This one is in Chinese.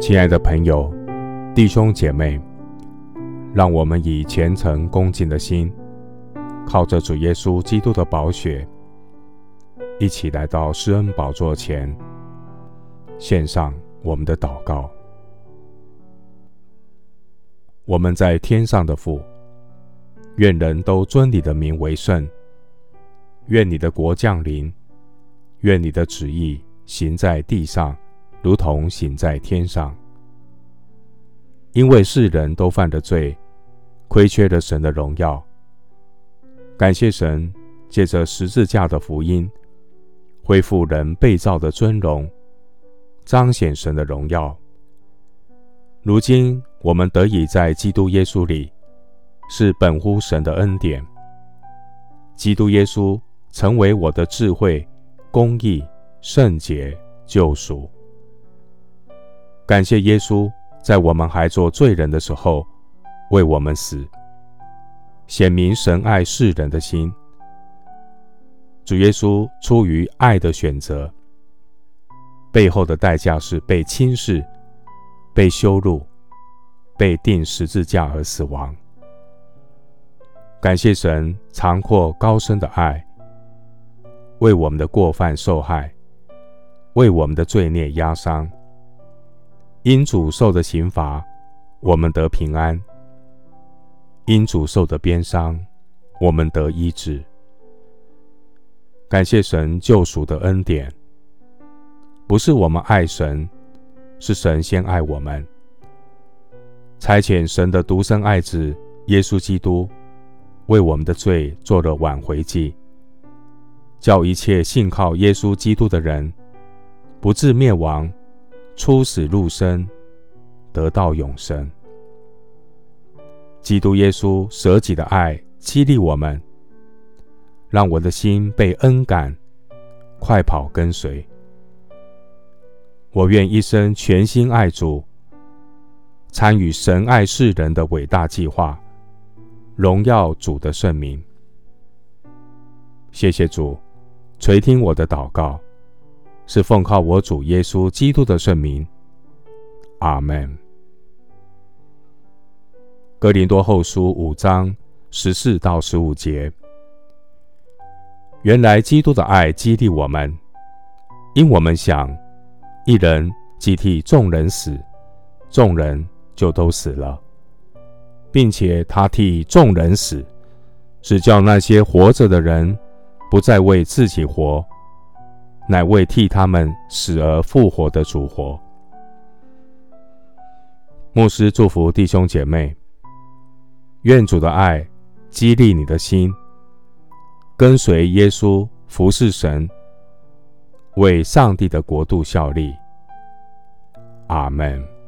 亲爱的朋友、弟兄姐妹，让我们以虔诚恭敬的心，靠着主耶稣基督的宝血，一起来到施恩宝座前，献上我们的祷告。我们在天上的父，愿人都尊你的名为圣。愿你的国降临，愿你的旨意行在地上。如同行在天上，因为世人都犯了罪，亏缺了神的荣耀。感谢神，借着十字架的福音，恢复人被造的尊荣，彰显神的荣耀。如今我们得以在基督耶稣里，是本乎神的恩典。基督耶稣成为我的智慧、公义、圣洁、救赎。感谢耶稣，在我们还做罪人的时候，为我们死，显明神爱世人的心。主耶稣出于爱的选择，背后的代价是被轻视、被羞辱、被钉十字架而死亡。感谢神长阔高深的爱，为我们的过犯受害，为我们的罪孽压伤。因主受的刑罚，我们得平安；因主受的鞭伤，我们得医治。感谢神救赎的恩典，不是我们爱神，是神先爱我们。差遣神的独生爱子耶稣基督，为我们的罪做了挽回祭，叫一切信靠耶稣基督的人，不至灭亡。出死入生，得到永生。基督耶稣舍己的爱激励我们，让我的心被恩感，快跑跟随。我愿一生全心爱主，参与神爱世人的伟大计划，荣耀主的圣名。谢谢主，垂听我的祷告。是奉靠我主耶稣基督的圣名，阿门。哥林多后书五章十四到十五节，原来基督的爱激励我们，因我们想，一人既替众人死，众人就都死了，并且他替众人死，是叫那些活着的人不再为自己活。乃为替他们死而复活的主活。牧师祝福弟兄姐妹，愿主的爱激励你的心，跟随耶稣服侍神，为上帝的国度效力。阿门。